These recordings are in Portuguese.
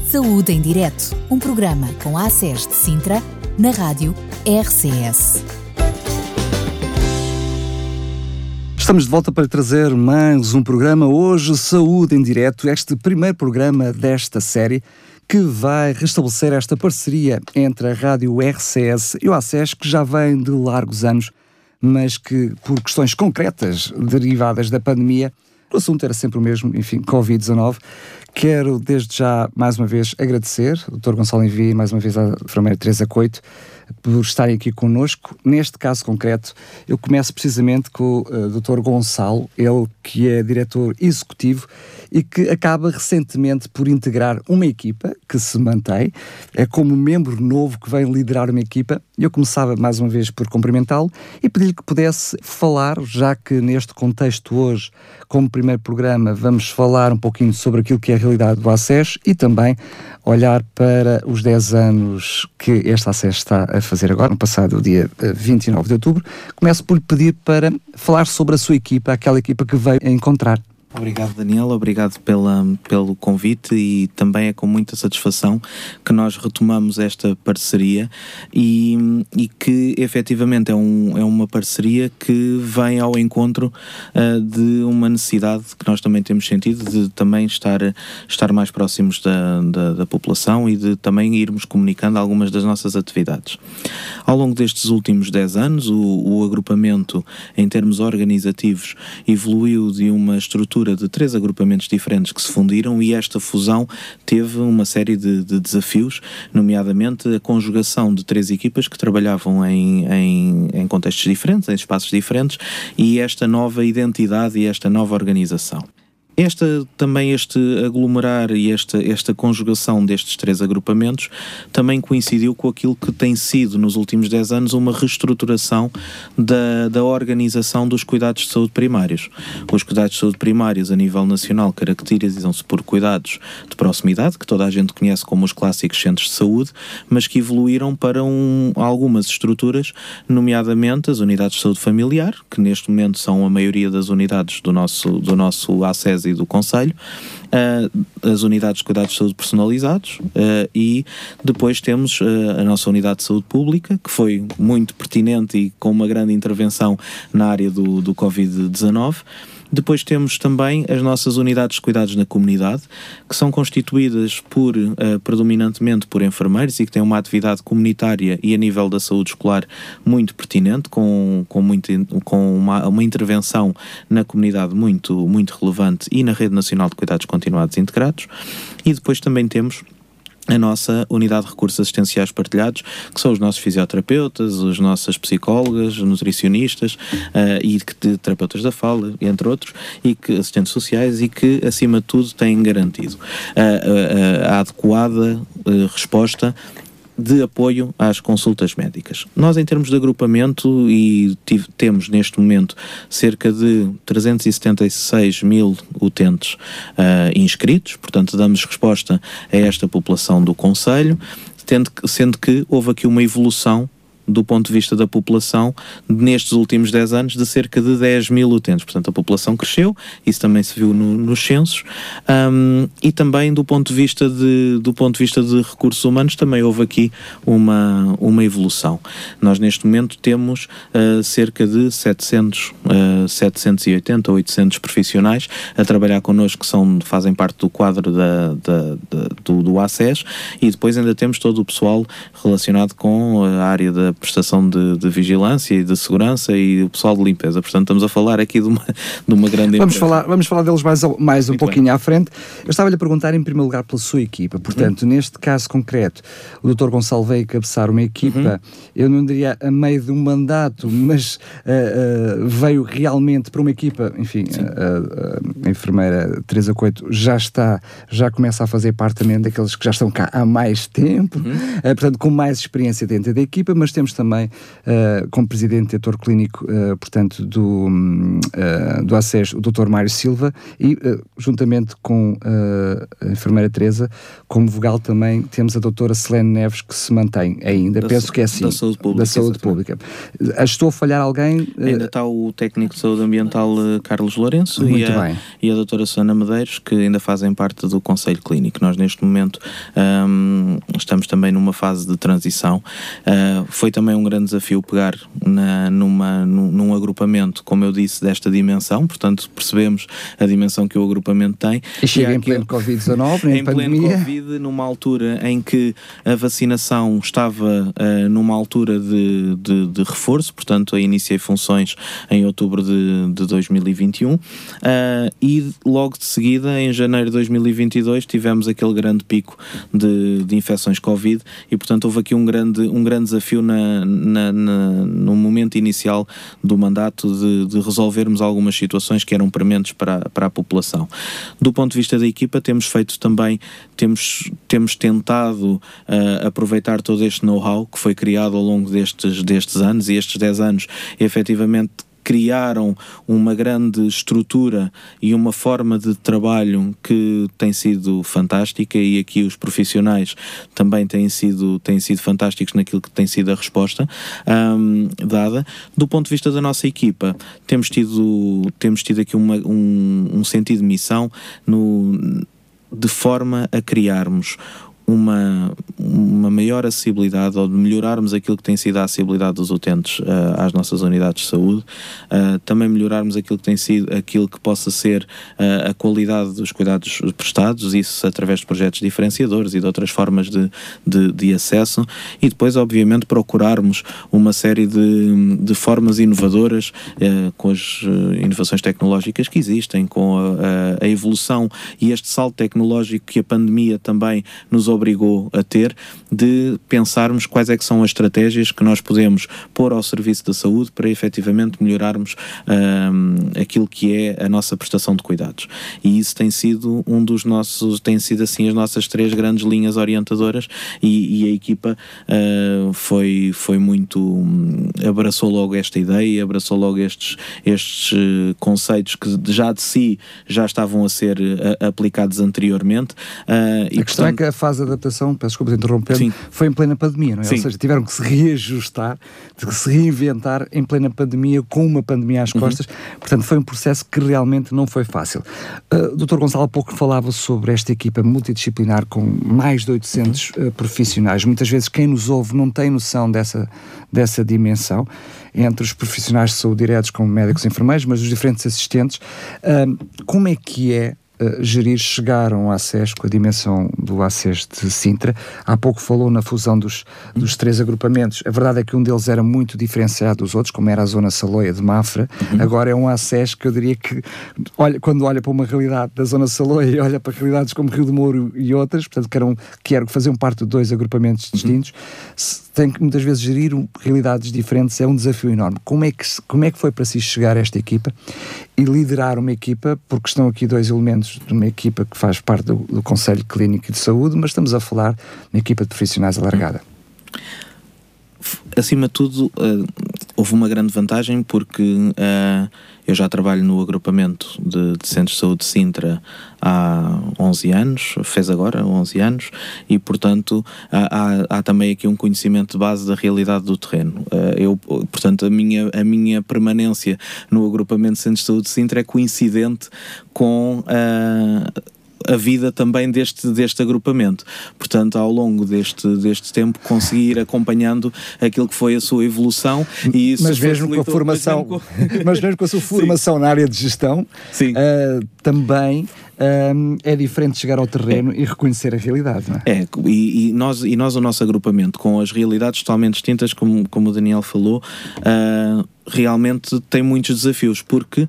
Saúde em Direto, um programa com a ACES de Sintra, na rádio RCS. Estamos de volta para trazer mais um programa hoje, Saúde em Direto, este primeiro programa desta série que vai restabelecer esta parceria entre a rádio RCS e o ACES, que já vem de largos anos, mas que, por questões concretas derivadas da pandemia, o assunto era sempre o mesmo, enfim, Covid-19. Quero desde já mais uma vez agradecer ao Dr. Gonçalo Envia mais uma vez à enfermeira Teresa Coito por estarem aqui connosco. Neste caso concreto, eu começo precisamente com o uh, Dr. Gonçalo, ele que é diretor executivo e que acaba recentemente por integrar uma equipa que se mantém, é como membro novo que vem liderar uma equipa. Eu começava mais uma vez por cumprimentá-lo e pedir-lhe que pudesse falar, já que neste contexto hoje, como primeiro programa, vamos falar um pouquinho sobre aquilo que é a realidade do ACES e também olhar para os 10 anos que este ACES está a fazer agora, no passado dia 29 eh, de outubro. Começo por lhe pedir para falar sobre a sua equipa, aquela equipa que veio encontrar. Obrigado, Daniel. Obrigado pela, pelo convite e também é com muita satisfação que nós retomamos esta parceria e, e que efetivamente é, um, é uma parceria que vem ao encontro uh, de uma necessidade que nós também temos sentido de também estar, estar mais próximos da, da, da população e de também irmos comunicando algumas das nossas atividades. Ao longo destes últimos 10 anos, o, o agrupamento, em termos organizativos, evoluiu de uma estrutura de três agrupamentos diferentes que se fundiram e esta fusão teve uma série de, de desafios, nomeadamente a conjugação de três equipas que trabalhavam em, em, em contextos diferentes, em espaços diferentes, e esta nova identidade e esta nova organização. Esta, também este aglomerar e esta, esta conjugação destes três agrupamentos também coincidiu com aquilo que tem sido nos últimos 10 anos uma reestruturação da, da organização dos cuidados de saúde primários. Os cuidados de saúde primários a nível nacional caracterizam-se por cuidados de proximidade, que toda a gente conhece como os clássicos centros de saúde, mas que evoluíram para um, algumas estruturas, nomeadamente as unidades de saúde familiar, que neste momento são a maioria das unidades do nosso, do nosso acesso e do Conselho, uh, as unidades de cuidados de saúde personalizados uh, e depois temos uh, a nossa unidade de saúde pública, que foi muito pertinente e com uma grande intervenção na área do, do Covid-19. Depois temos também as nossas unidades de cuidados na comunidade, que são constituídas por, uh, predominantemente por enfermeiros e que têm uma atividade comunitária e a nível da saúde escolar muito pertinente, com, com, muito, com uma, uma intervenção na comunidade muito, muito relevante e na Rede Nacional de Cuidados Continuados Integrados. E depois também temos a nossa unidade de recursos assistenciais partilhados, que são os nossos fisioterapeutas, as nossas psicólogas, nutricionistas uh, e de, terapeutas da fala, entre outros, e que assistentes sociais e que, acima de tudo, têm garantido uh, a adequada resposta de apoio às consultas médicas. Nós, em termos de agrupamento, e tive, temos neste momento cerca de 376 mil utentes uh, inscritos, portanto, damos resposta a esta população do Conselho, sendo que houve aqui uma evolução do ponto de vista da população, nestes últimos 10 anos, de cerca de 10 mil utentes. Portanto, a população cresceu, isso também se viu no, nos censos, um, e também do ponto, de vista de, do ponto de vista de recursos humanos, também houve aqui uma, uma evolução. Nós, neste momento, temos uh, cerca de 700, uh, 780 ou 800 profissionais a trabalhar connosco, que são, fazem parte do quadro da, da, da do, do ACES, e depois ainda temos todo o pessoal relacionado com a área da prestação de, de, vigilância e de segurança e o pessoal de limpeza. Portanto, estamos a falar aqui de uma, de uma grande vamos Falar, vamos falar deles mais, mais um pouquinho bem. à frente. Eu estava-lhe a perguntar, em primeiro lugar, pela sua equipa. Portanto, uhum. neste caso concreto, o Dr. Gonçalo veio cabeçar uma equipa, uhum. eu não diria a meio de um mandato, mas uh, uh, veio realmente para uma equipa, enfim, a, a, a enfermeira Teresa Coito já está, já começa a fazer parte também daqueles que já estão cá há mais tempo, uhum. uh, portanto, com mais experiência dentro da equipa, mas temos temos também uh, como presidente diretor clínico, uh, portanto, do, uh, do ACES, o Dr. Mário Silva, e juntamente com a enfermeira Teresa, como vogal também temos a doutora Selene Neves, que se mantém ainda, da penso que é assim. Da saúde pública. Da saúde pública. Estou a falhar alguém? Ainda está o técnico de saúde ambiental Carlos Lourenço Muito e, a, bem. e a doutora Susana Medeiros, que ainda fazem parte do Conselho Clínico. Nós neste neste momento um, estamos também numa fase de transição. Uh, foi também um grande desafio pegar na, numa, num, num, agrupamento, como eu disse, desta dimensão, portanto percebemos a dimensão que o agrupamento tem. E chega e em pleno Covid-19, em, em pleno Covid, numa altura em que a vacinação estava uh, numa altura de, de, de, reforço, portanto, eu iniciei funções em outubro de, de 2021 uh, e logo de seguida, em janeiro de 2022, tivemos aquele grande pico de, de infecções Covid e, portanto, houve aqui um grande, um grande desafio na, na, na no momento inicial do mandato de, de, resolvermos algumas situações que eram prementes para, para a população. Do ponto de vista da equipa, temos feito também, temos, temos tentado uh, aproveitar todo este know-how que foi criado ao longo destes, destes anos e estes 10 anos, efetivamente criaram uma grande estrutura e uma forma de trabalho que tem sido fantástica e aqui os profissionais também têm sido, têm sido fantásticos naquilo que tem sido a resposta um, dada. Do ponto de vista da nossa equipa, temos tido, temos tido aqui uma, um, um sentido de missão no, de forma a criarmos uma, uma maior acessibilidade ou de melhorarmos aquilo que tem sido a acessibilidade dos utentes uh, às nossas unidades de saúde, uh, também melhorarmos aquilo que tem sido aquilo que possa ser uh, a qualidade dos cuidados prestados, isso através de projetos diferenciadores e de outras formas de, de, de acesso, e depois, obviamente, procurarmos uma série de, de formas inovadoras com as inovações tecnológicas que existem, com a, a, a evolução e este salto tecnológico que a pandemia também nos obrigou a ter de pensarmos quais é que são as estratégias que nós podemos pôr ao serviço da saúde para efetivamente melhorarmos um, aquilo que é a nossa prestação de cuidados. E isso tem sido um dos nossos, tem sido assim as nossas três grandes linhas orientadoras e, e a equipa uh, foi, foi muito, um, abraçou logo esta ideia, abraçou logo estes, estes uh, conceitos que já de si já estavam a ser uh, aplicados anteriormente. A questão é portanto, é que a fase adaptação, peço desculpa de interromper, Sim. foi em plena pandemia, não é? Sim. Ou seja, tiveram que se reajustar, que se reinventar em plena pandemia, com uma pandemia às uhum. costas. Uhum. Portanto, foi um processo que realmente não foi fácil. Uh, Dr. Gonçalo há pouco falava sobre esta equipa multidisciplinar com mais de 800 uhum. uh, profissionais. Muitas vezes quem nos ouve não tem noção dessa, dessa dimensão entre os profissionais de saúde diretos como médicos e enfermeiros, mas os diferentes assistentes. Uh, como é que é uh, gerir chegaram ao ACES com a dimensão do ACES de Sintra. Há pouco falou na fusão dos, dos três agrupamentos. A verdade é que um deles era muito diferenciado dos outros, como era a Zona Saloia de Mafra. Uhum. Agora é um ACES que eu diria que, olha, quando olha para uma realidade da Zona Saloia e olha para realidades como Rio de Mouro e outras, portanto, que, eram, que, eram, faziam parte de dois agrupamentos uhum. distintos, uhum. tem que muitas vezes gerir realidades diferentes, é um desafio enorme. Como é que, como é que foi para si chegar a esta equipa e liderar uma equipa, porque estão aqui dois elementos de uma equipa que faz parte do, do Conselho Clínico de Saúde, mas estamos a falar de uma equipa de profissionais alargada. Acima de tudo, uh, houve uma grande vantagem porque uh, eu já trabalho no agrupamento de, de, centros de saúde de Sintra há 11 anos, fez agora 11 anos, e portanto há, há, também aqui um conhecimento de base da realidade do terreno. Uh, eu, portanto, a minha, a minha permanência no agrupamento de centros de saúde de Sintra é coincidente com. Uh, a vida também deste, deste agrupamento. Portanto, ao longo deste, deste tempo, consegui ir acompanhando aquilo que foi a sua evolução e isso mas mesmo com a formação, mas mesmo com, mas mesmo com a sua formação Sim. na área de gestão, uh, também um, é diferente chegar ao terreno é. e reconhecer a realidade, não é? É, e, e, nós, e nós, o nosso agrupamento, com as realidades totalmente distintas, como, como o Daniel falou, uh, realmente tem muitos desafios, porque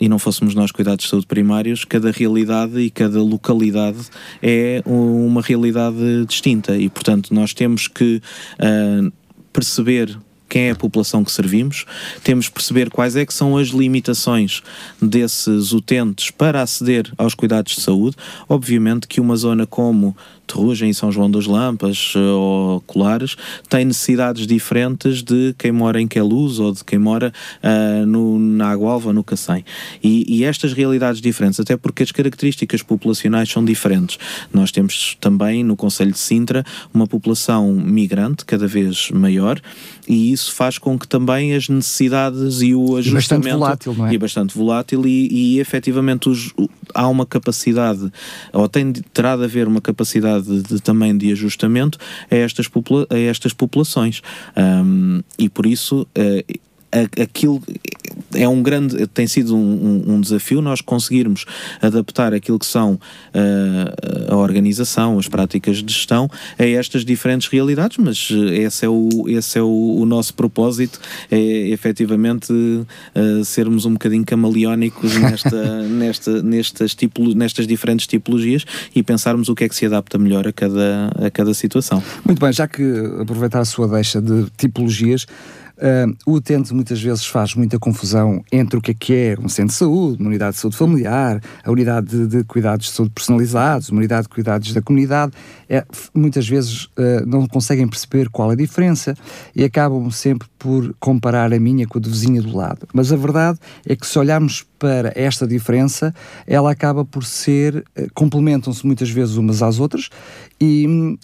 e não fôssemos nós cuidados de saúde primários, cada realidade e cada localidade é uma realidade distinta e, portanto, nós temos que uh, perceber quem é a população que servimos, temos que perceber quais é que são as limitações desses utentes para aceder aos cuidados de saúde. Obviamente que uma zona como Terrugem e São João das Lampas eh, ou Colares têm necessidades diferentes de quem mora em Queluz ou de quem mora uh, no, na Água no Cacém. E, e, estas realidades diferentes, até porque as características populacionais são diferentes. Nós temos também no Conselho de Sintra uma população migrante cada vez maior e isso faz com que também as necessidades e o ajustamento... E bastante volátil, não é? E bastante volátil e, e efetivamente os, há uma capacidade, ou tem, terá de haver uma capacidade de, também de ajustamento a estas, popula a estas populações. Um, e por isso... Uh, aquilo é um grande, tem sido um, um, desafio nós conseguirmos adaptar aquilo que são uh, a organização, as práticas de gestão a estas diferentes realidades, mas eh, esse é o, esse é o, o nosso propósito, é efetivamente uh, sermos um bocadinho camaleónicos nesta, nesta, nestas, tipolo, nestas diferentes tipologias e pensarmos o que é que se adapta melhor a cada, a cada situação. Muito bem, já que aproveitar a sua deixa de tipologias, Uh, o utente muitas vezes faz muita confusão entre o que é que é um centro de saúde, uma unidade de saúde familiar, a unidade de, de cuidados de saúde personalizados, uma unidade de cuidados da comunidade. É, muitas vezes uh, não conseguem perceber qual é a diferença e acabam sempre por comparar a minha com a do vizinho do lado. Mas a verdade é que se olharmos para esta diferença, ela acaba por ser, uh, complementam-se muitas vezes umas às outras e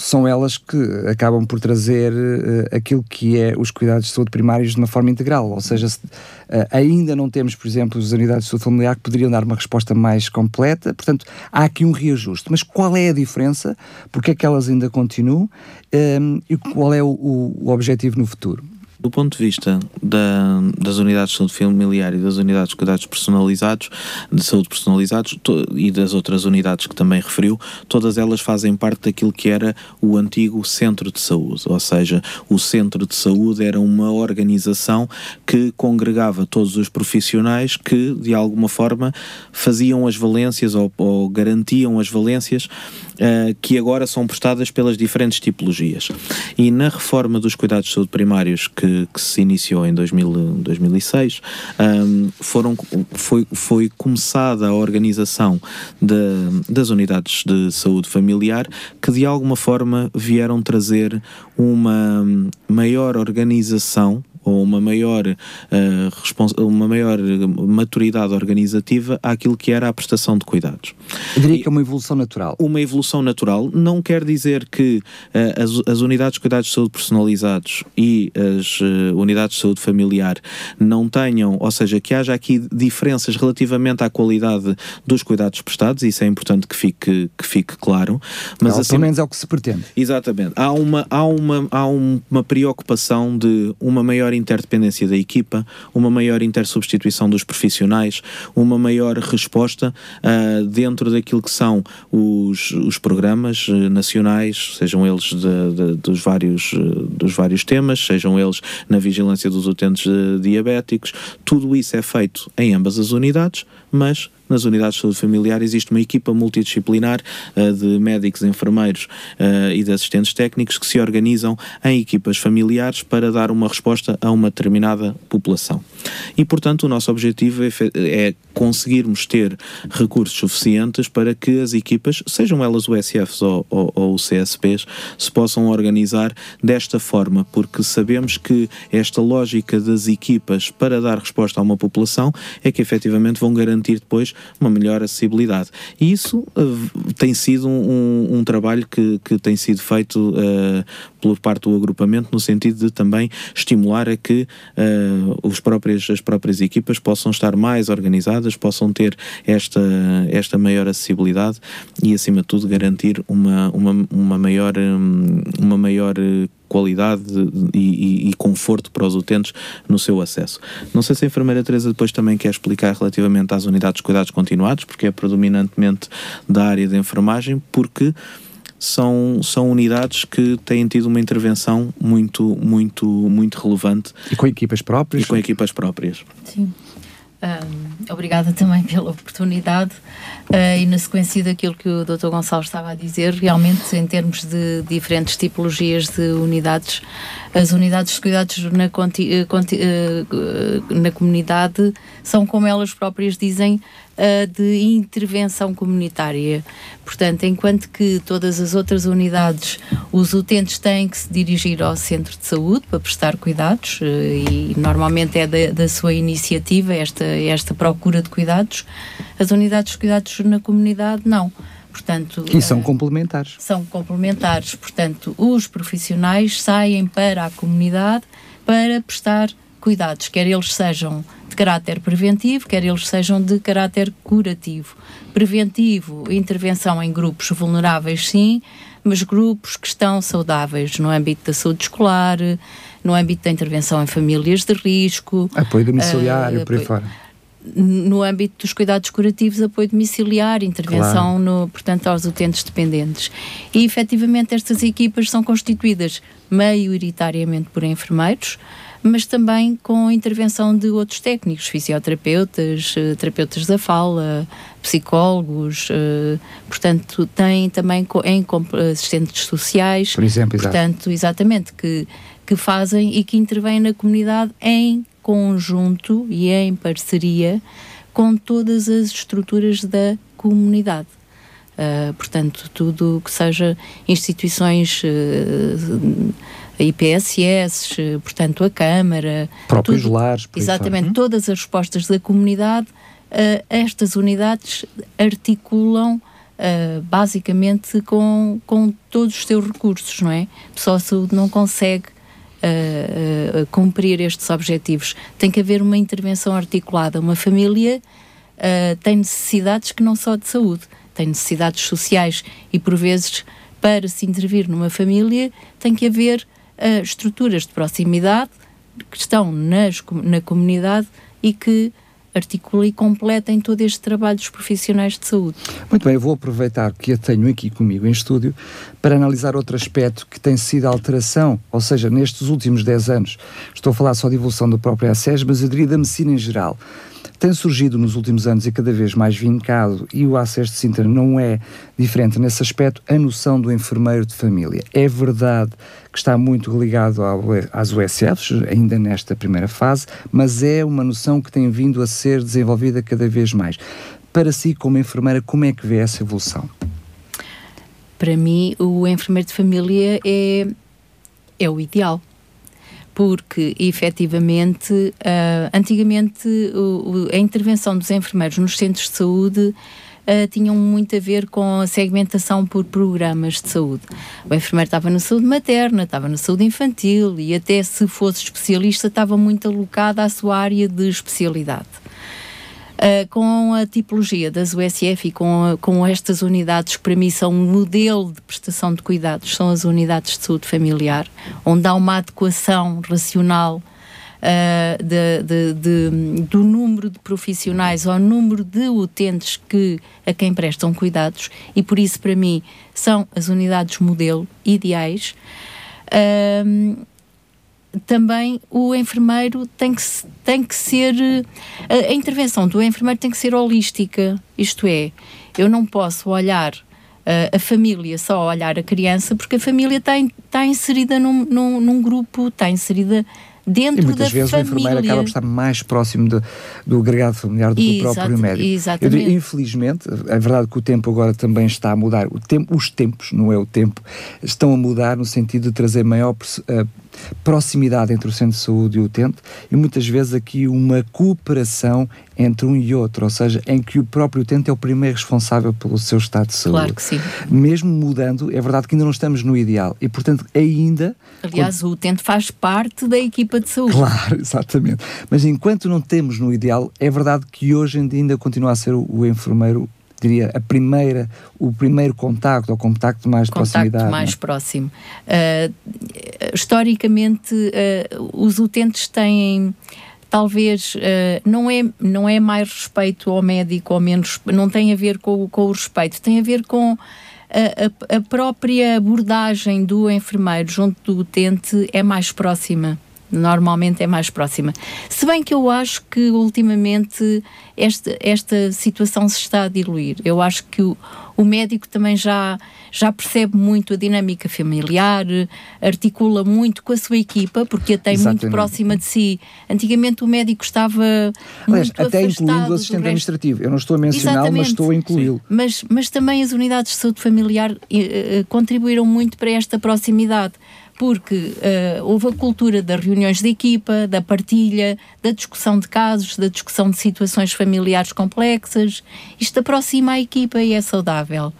são elas que acabam por trazer uh, aquilo que é os cuidados de saúde primários de uma forma integral. Ou seja, se, uh, ainda não temos, por exemplo, as unidades de saúde familiar que poderiam dar uma resposta mais completa, portanto, há aqui um reajuste. Mas qual é a diferença? Porque é que elas ainda continuam? Um, ehm, e qual é o, o objetivo no futuro? Do ponto de vista da, das unidades de saúde familiar e das unidades de cuidados personalizados, de saúde personalizados to, e das outras unidades que também referiu, todas elas fazem parte daquilo que era o antigo centro de saúde, ou seja, o centro de saúde era uma organização que congregava todos os profissionais que, de alguma forma, faziam as valências ou, ou garantiam as valências uh, que agora são prestadas pelas diferentes tipologias. E na reforma dos cuidados de saúde primários que, que se iniciou em 2000, 2006, um, foram, foi, foi começada a organização de, das unidades de saúde familiar que de alguma forma vieram trazer uma maior organização ou uma maior, uh, uma maior maturidade organizativa àquilo que era a prestação de cuidados. Eu diria que é uma evolução natural. Uma evolução natural não quer dizer que uh, as, as, unidades de cuidados de saúde personalizados e as uh, unidades de saúde familiar não tenham, ou seja, que haja aqui diferenças relativamente à qualidade dos cuidados prestados, isso é importante que fique, que fique claro. Mas não, assim, pelo menos é o que se pretende. Exatamente. Há uma, há uma, há uma preocupação de uma maior interdependência da equipa, uma maior intersubstituição dos profissionais, uma maior resposta uh, dentro daquilo que são os, os programas uh, nacionais, sejam eles de, de, dos, vários, uh, dos vários temas, sejam eles na vigilância dos utentes diabéticos, tudo isso é feito em ambas as unidades, mas nas unidades de saúde familiar existe uma equipa multidisciplinar uh, de médicos, enfermeiros uh, e de assistentes técnicos que se organizam em equipas familiares para dar uma resposta a uma determinada população. E, portanto, o nosso objetivo é, é conseguirmos ter recursos suficientes para que as equipas, sejam elas o SFs ou, ou, ou CSPs, se possam organizar desta forma, porque sabemos que esta lógica das equipas para dar resposta a uma população é que efetivamente vão garantir depois uma melhor acessibilidade. E isso uh, tem sido um, um, trabalho que, que tem sido feito uh, por parte do agrupamento, no sentido de também estimular a que uh, os próprios, as próprias equipas possam estar mais organizadas, possam ter esta, esta maior acessibilidade e, acima de tudo, garantir uma, uma, uma maior, um, uma maior qualidade e, e, e, conforto para os utentes no seu acesso. Não sei se a enfermeira Teresa depois também quer explicar relativamente às unidades de cuidados continuados, porque é predominantemente da área de enfermagem, porque são, são unidades que têm tido uma intervenção muito, muito, muito relevante. E com equipas próprias? E com equipas próprias. Sim. Um, obrigada também pela oportunidade uh, e na sequência daquilo que o Dr. Gonçalves estava a dizer, realmente em termos de diferentes tipologias de unidades, as unidades de cuidados na, conti, uh, na comunidade são, como elas próprias dizem, uh, de intervenção comunitária. Portanto, enquanto que todas as outras unidades, os utentes têm que se dirigir ao centro de saúde para prestar cuidados uh, e normalmente é da, da, sua iniciativa esta, esta procura de cuidados, as unidades de cuidados na comunidade não Portanto, e são uh, complementares. São complementares. Portanto, os profissionais saem para a comunidade para prestar cuidados, quer eles sejam de caráter preventivo, quer eles sejam de caráter curativo. Preventivo, intervenção em grupos vulneráveis, sim, mas grupos que estão saudáveis no âmbito da saúde escolar, no âmbito da intervenção em famílias de risco. Apoio domiciliário, uh, por aí fora. No âmbito dos cuidados curativos, apoio domiciliar, intervenção, claro. no, portanto, aos utentes dependentes. E, efetivamente, estas equipas são constituídas maioritariamente por enfermeiros, mas também com a intervenção de outros técnicos, fisioterapeutas, eh, terapeutas da fala, psicólogos, uh, portanto, tem também em assistentes sociais. Por exemplo, portanto, exatamente, que, que fazem e que intervêm na comunidade em conjunto e em parceria com todas as estruturas da comunidade. Uh, portanto, tudo que seja instituições uh, IPSS, portanto a Câmara. Próprios tudo, lares. Exatamente, fora. todas as respostas da comunidade, uh, estas unidades articulam uh, basicamente com, com todos os seus recursos, não é? Só a saúde não consegue uh, cumprir estes objetivos. Tem que haver uma intervenção articulada. Uma família tem necessidades que não só de saúde, tem necessidades sociais e por vezes para se intervir numa família tem que haver uh, estruturas de proximidade que estão nas, na comunidade e que articulam e completem todo este trabalho dos profissionais de saúde. Muito bem, eu vou aproveitar que a tenho aqui comigo em estúdio para analisar outro aspecto que tem sido a alteração, ou seja, nestes últimos 10 anos, estou a falar só de evolução do próprio ACES, mas eu diria da medicina em geral tem surgido nos últimos anos e cada vez mais vincado, e o acesso de Sintra não é diferente nesse aspecto, a noção do enfermeiro de família. É verdade que está muito ligado às USFs, ainda nesta primeira fase, mas é uma noção que tem vindo a ser desenvolvida cada vez mais. Para si, como enfermeira, como é que vê essa evolução? Para mim, o enfermeiro de família é, é o ideal porque efetivamente, uh, antigamente o, o, a intervenção dos enfermeiros nos centros de saúde uh, tinham muito a ver com a segmentação por programas de saúde. O enfermeiro estava na saúde materna, estava na saúde infantil e até se fosse especialista estava muito alocado à sua área de especialidade. Uh, com a tipologia das USF e com, com estas unidades que para mim são um modelo de prestação de cuidados, são as unidades de saúde familiar, onde há uma adequação racional Uh, de, de, de, do número de profissionais ao número de utentes que, a quem prestam cuidados e por isso para mim são as unidades modelo ideais. Uh, também o enfermeiro tem que, tem que ser. A, a, intervenção do enfermeiro tem que ser holística, isto é, eu não posso olhar a, a família só olhar a criança, porque a família está, está inserida num, num, num grupo, está inserida dentro e muitas vezes família. o enfermeiro acaba por estar mais próximo de, do agregado familiar do que o próprio médico. Exatamente. Eu, infelizmente, é verdade que o tempo agora também está a mudar. O tempo, os tempos, não é o tempo, estão a mudar no sentido de trazer maior uh, proximidade entre o centro de saúde e o utente e muitas vezes aqui uma cooperação entre um e outro, ou seja, em que o próprio utente é o primeiro responsável pelo seu estado de saúde. Claro que sim. Mesmo mudando, é verdade que ainda não estamos no ideal e, portanto, ainda. Aliás, quando... o utente faz parte da equipa de saúde. Claro, exatamente. Mas enquanto não temos no ideal, é verdade que hoje ainda continua a ser o, o enfermeiro diria, a primeira, o primeiro contacto, ou contacto mais de contacto proximidade. mais é? próximo. Uh, historicamente, uh, os utentes têm talvez uh, não, é, não é mais respeito ao médico ou menos, não tem a ver com, com o respeito, tem a ver com a, a, a própria abordagem do enfermeiro junto do utente é mais próxima normalmente é mais próxima. Se bem que eu acho que ultimamente esta, esta situação se está a diluir. Eu acho que o, o médico também já, já percebe muito a dinâmica familiar, articula muito com a sua equipa, porque a tem Exatamente. muito próxima de si. Antigamente o médico estava Aliás, muito até incluindo o assistente administrativo. Eu não estou a mencioná-lo, mas estou a incluí-lo. Mas, mas também as unidades de saúde familiar eh, eh, contribuíram muito para esta proximidade porque uh, houve a cultura das reuniões de equipa, da partilha, da discussão de casos, da discussão de situações familiares complexas. Isto aproxima a equipa e é saudável.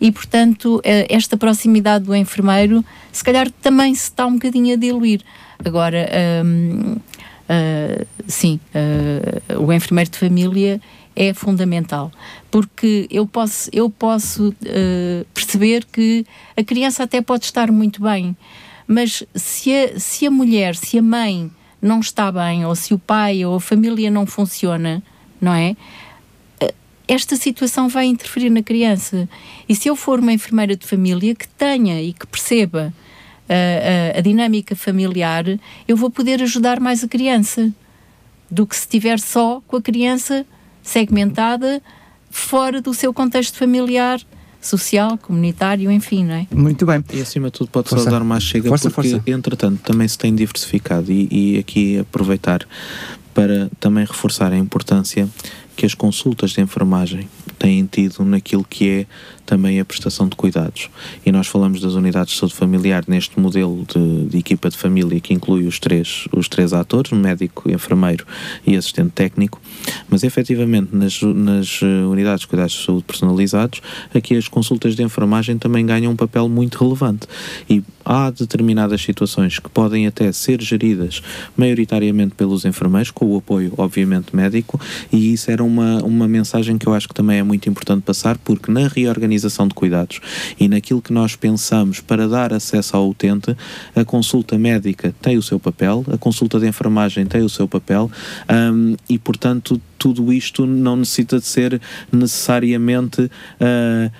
e, portanto, eh, esta proximidade do enfermeiro, se calhar também se está um bocadinho a diluir. Agora, hum, uh, sim, uh, o enfermeiro de família é fundamental, porque eu posso, eu posso uh, perceber que a criança até pode estar muito bem, mas se a, se a mulher, se a mãe não está bem, ou se o pai ou a família não funciona, não é? esta situação vai interferir na criança. E se eu for uma enfermeira de família que tenha e que perceba a, a, a dinâmica familiar, eu vou poder ajudar mais a criança do que se estiver só com a criança segmentada fora do seu contexto familiar social, comunitário, enfim, não é? Muito bem. E acima de tudo pode força. só dar mais chega força, porque, força. entretanto, também se tem diversificado e, e aqui aproveitar para também reforçar a importância que as consultas de enfermagem têm tido naquilo que é também a prestação de cuidados. E nós falamos das unidades de saúde familiar neste modelo de, de, equipa de família que inclui os três, os três atores, médico, enfermeiro e assistente técnico, mas efetivamente nas, nas eh, unidades de cuidados de saúde personalizados, aqui as consultas de enfermagem também ganham um papel muito relevante. E há determinadas situações que podem até ser geridas maioritariamente pelos enfermeiros, com o apoio, obviamente, médico, e isso era uma, uma mensagem que eu acho que também é muito importante passar, porque na reorganização de cuidados e naquilo que nós pensamos para dar acesso ao utente, a consulta médica tem o seu papel, a consulta de enfermagem tem o seu papel, um, e portanto tudo isto não necessita de ser necessariamente uh,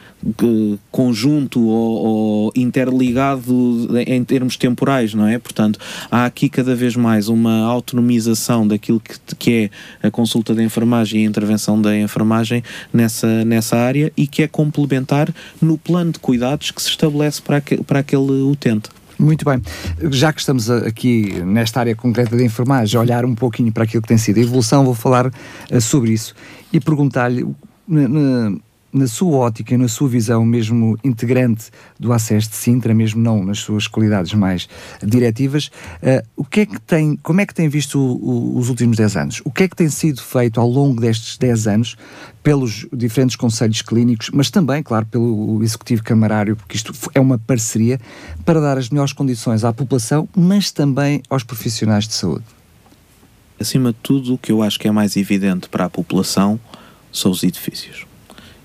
conjunto ou, ou, interligado em termos temporais, não é? Portanto, há aqui cada vez mais uma autonomização daquilo que, que é a consulta da enfermagem e a intervenção da enfermagem nessa, nessa área e que é complementar no plano de cuidados que se estabelece para, aquele, para aquele utente. Muito bem. Já que estamos aqui nesta área concreta de enfermagem, olhar um pouquinho para aquilo que tem sido a evolução, vou falar uh, sobre isso e perguntar-lhe na sua ótica e na sua visão mesmo integrante do ACES de Sintra, mesmo não nas suas qualidades mais diretivas, uh, o que é que tem, como é que tem visto o, o, os últimos 10 anos? O que é que tem sido feito ao longo destes 10 anos pelos diferentes conselhos clínicos, mas também, claro, pelo Executivo Camarário, porque isto é uma parceria para dar as melhores condições à população, mas também aos profissionais de saúde? Acima de tudo, o que eu acho que é mais evidente para a população são os edifícios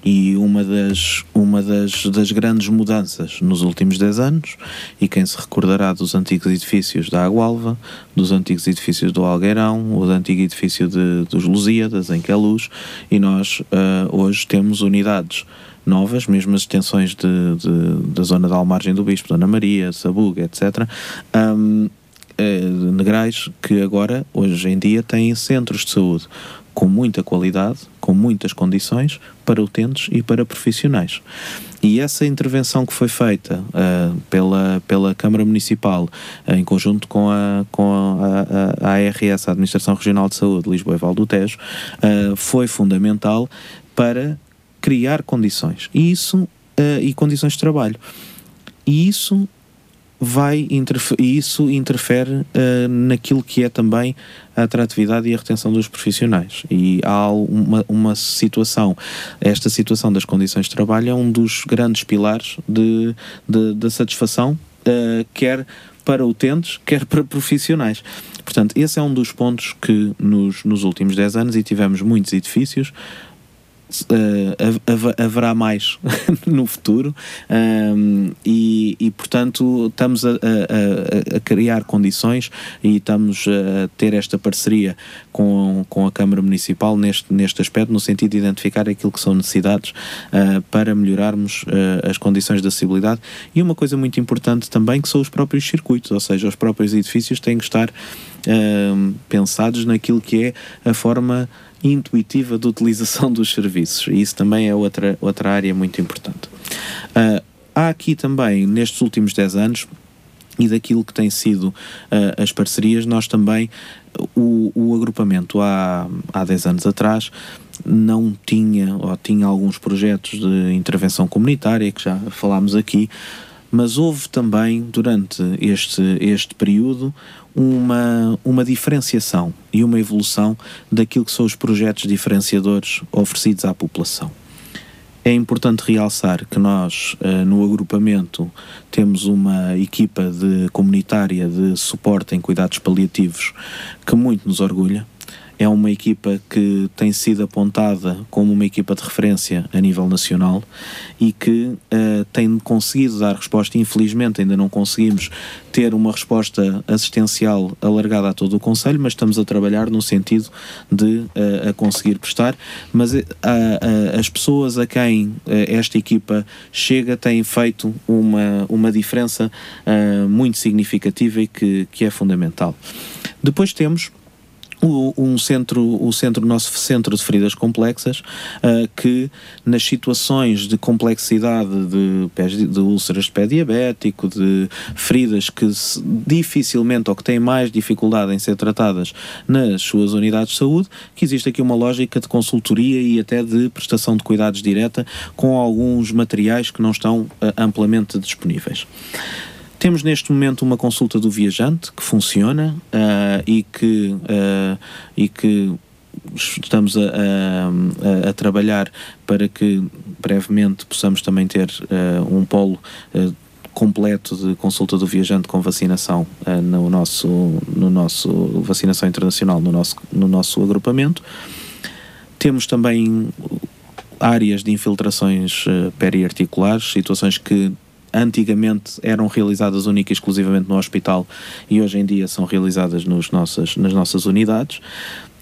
e uma das, uma das, das grandes mudanças nos últimos 10 anos, e quem se recordará dos antigos edifícios da Agualva, dos antigos edifícios do Algueirão, o antigo edifício de, dos Lusíadas, em Queluz, e nós uh, hoje temos unidades novas, mesmo as extensões de, de, da zona da Almargem do Bispo, Dona Maria, Sabuga, etc., um, eh, negrais que agora, hoje em dia, têm centros de saúde com muita qualidade, com muitas condições para utentes e para profissionais. E essa intervenção que foi feita uh, pela, pela Câmara Municipal, uh, em conjunto com, a, com a, a, a, ARS, a Administração Regional de Saúde, Lisboa e Val do Tejo, uh, foi fundamental para criar condições. E isso, e condições de trabalho. E isso vai isso interfere uh, naquilo que é também a atratividade e a retenção dos profissionais. E há uma, uma situação, esta situação das condições de trabalho é um dos grandes pilares de, de satisfação, uh, quer para utentes, quer para profissionais. Portanto, esse é um dos pontos que nos, nos últimos 10 anos, e tivemos muitos edifícios, uh, haverá mais no futuro um, e, e, portanto, estamos a, a, a, criar condições e estamos a ter esta parceria com, com a Câmara Municipal neste, neste aspecto, no sentido de identificar aquilo que são necessidades uh, para melhorarmos uh, as condições de acessibilidade. E uma coisa muito importante também que são os próprios circuitos, ou seja, os próprios edifícios têm que estar pensados naquilo que é a forma intuitiva de utilização dos serviços. E isso também é outra, outra área muito importante. Uh, há aqui também, nestes últimos 10 anos, e daquilo que tem sido uh, as parcerias, nós também, o, o agrupamento há, há 10 anos atrás, não tinha, ou tinha alguns projetos de intervenção comunitária, que já falámos aqui, mas houve também, durante este, este período, uma, uma diferenciação e uma evolução daquilo que são os projetos diferenciadores oferecidos à população. É importante realçar que nós, no agrupamento, temos uma equipa de comunitária de suporte em cuidados paliativos que muito nos orgulha é uma equipa que tem sido apontada como uma equipa de referência a nível nacional e que uh, tem conseguido dar resposta. Infelizmente, ainda não conseguimos ter uma resposta assistencial alargada a todo o Conselho, mas estamos a trabalhar no sentido de uh, a conseguir prestar. Mas uh, as pessoas a quem esta equipa chega têm feito uma, uma diferença muito significativa e que, que é fundamental. Depois temos um centro, o centro, nosso centro de feridas complexas, uh, que nas situações de complexidade de, de, de úlceras de pé diabético, de feridas que se, dificilmente ou que têm mais dificuldade em ser tratadas nas suas unidades de saúde, que existe aqui uma lógica de consultoria e até de prestação de cuidados direta com alguns materiais que não estão uh, amplamente disponíveis. Temos neste momento uma consulta do viajante que funciona uh, e, que, uh, e que estamos a, a, a, trabalhar para que brevemente possamos também ter uh, um polo completo de consulta do viajante com vacinação no nosso no nosso vacinação internacional no nosso no nosso agrupamento. Temos também áreas de infiltrações periarticulares situações que antigamente eram realizadas única e exclusivamente no hospital e hoje em dia são realizadas nos nossas, nas nossas unidades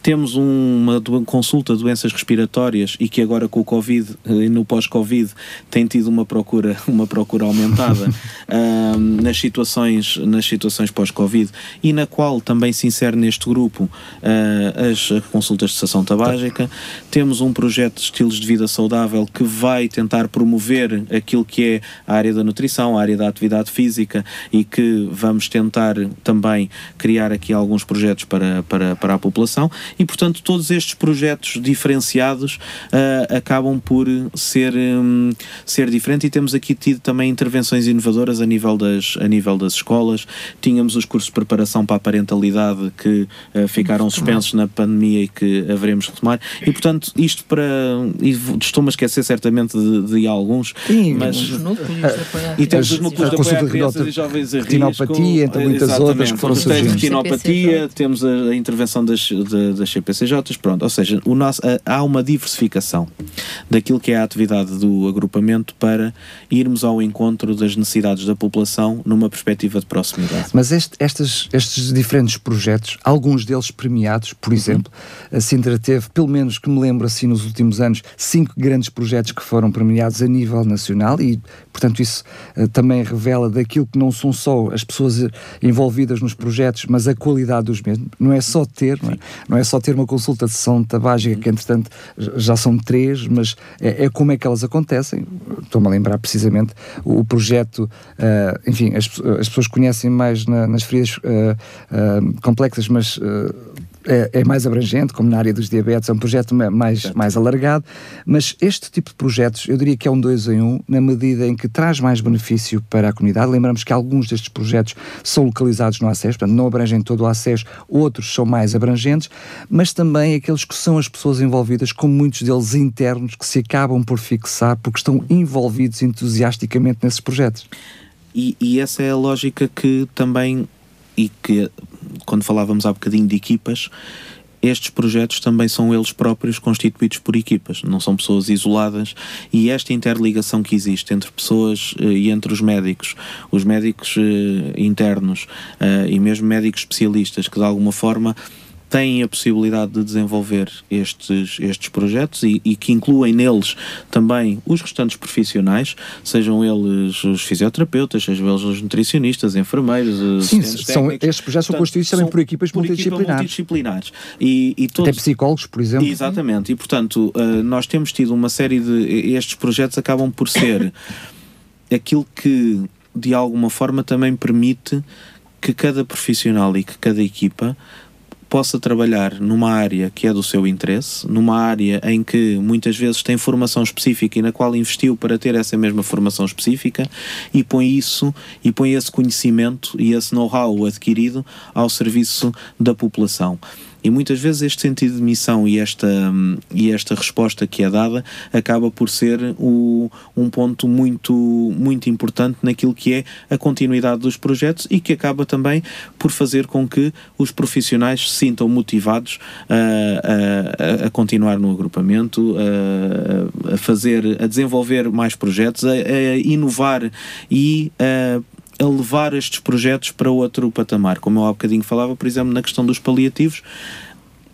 temos uma consulta de doenças respiratórias e que agora com o Covid e no pós-Covid tem tido uma procura, uma procura aumentada uh, nas situações, nas situações pós-Covid e na qual também se insere neste grupo uh, as consultas de estação tabágica. Temos um projeto de estilos de vida saudável que vai tentar promover aquilo que é a área da nutrição, a área da atividade física e que vamos tentar também criar aqui alguns projetos para, para, para a população e, portanto, todos estes projetos diferenciados uh, acabam por ser, um, ser diferentes e temos aqui tido também intervenções inovadoras a nível, das, a nível das escolas. Tínhamos os cursos de preparação para a parentalidade que uh, ficaram suspensos na pandemia e que haveremos de retomar. E, portanto, isto para. Estou-me a esquecer certamente de, de alguns, Sim, mas. Os núcleos de apoio e temos os núcleos de apoio a crianças e jovens a risco. Retinopatia, entre muitas outras que foram surgindo. Retinopatia, temos a, a intervenção das, das CPCJs, pronto, ou seja, o nosso, há uma diversificação daquilo que é a atividade do agrupamento para irmos ao encontro das necessidades da população numa perspectiva de proximidade. Mas este, estes, estes diferentes projetos, alguns deles premiados, por uhum. exemplo, a Sintra teve, pelo menos que me lembro assim nos últimos anos, cinco grandes projetos que foram premiados a nível nacional e, portanto, isso uh, também revela daquilo que não são só as pessoas envolvidas nos projetos, mas a qualidade dos mesmos. Não é só ter, não é, não é só ter uma consulta de sessão tabágica, que entretanto já são três, mas é, é como é que elas acontecem. Estou-me a lembrar precisamente o, o projeto, uh, enfim, as, as, pessoas conhecem mais na, nas feridas uh, uh, complexas, mas é, é, mais abrangente, como na área dos diabetes, é um projeto mais, mais alargado, mas este tipo de projetos, eu diria que é um dois em um, na medida em que traz mais benefício para a comunidade. Lembramos que alguns destes projetos são localizados no acesso, portanto, não abrangem todo o acesso, outros são mais abrangentes, mas também aqueles que são as pessoas envolvidas, como muitos deles internos, que se acabam por fixar porque estão envolvidos entusiasticamente nesses projetos. E, e essa é a lógica que também e que quando falávamos há bocadinho de equipas, estes projetos também são eles próprios constituídos por equipas, não são pessoas isoladas e esta interligação que existe entre pessoas uh, e entre os médicos, os médicos uh, internos uh, e mesmo médicos especialistas que de alguma forma têm a possibilidade de desenvolver estes, estes projetos e, e, que incluem neles também os restantes profissionais, sejam eles os fisioterapeutas, sejam eles os nutricionistas, enfermeiros, Sim, são, estes projetos são constituídos também por equipas por multidisciplinares. Equipa multidisciplinares. E, e todos, Até psicólogos, por exemplo. Exatamente, e portanto uh, nós temos tido uma série de. Estes projetos acabam por ser aquilo que de alguma forma também permite que cada profissional e que cada equipa possa trabalhar numa área que é do seu interesse, numa área em que muitas vezes tem formação específica e na qual investiu para ter essa mesma formação específica e põe isso e põe esse conhecimento e esse know-how adquirido ao serviço da população. E muitas vezes este sentido de missão e esta, e esta resposta que é dada acaba por ser o, um ponto muito, muito importante naquilo que é a continuidade dos projetos e que acaba também por fazer com que os profissionais se sintam motivados a, a, a continuar no agrupamento, a, a, fazer, a desenvolver mais projetos, a, inovar e a a levar estes projetos para outro patamar. Como eu há bocadinho falava, por exemplo, na questão dos paliativos,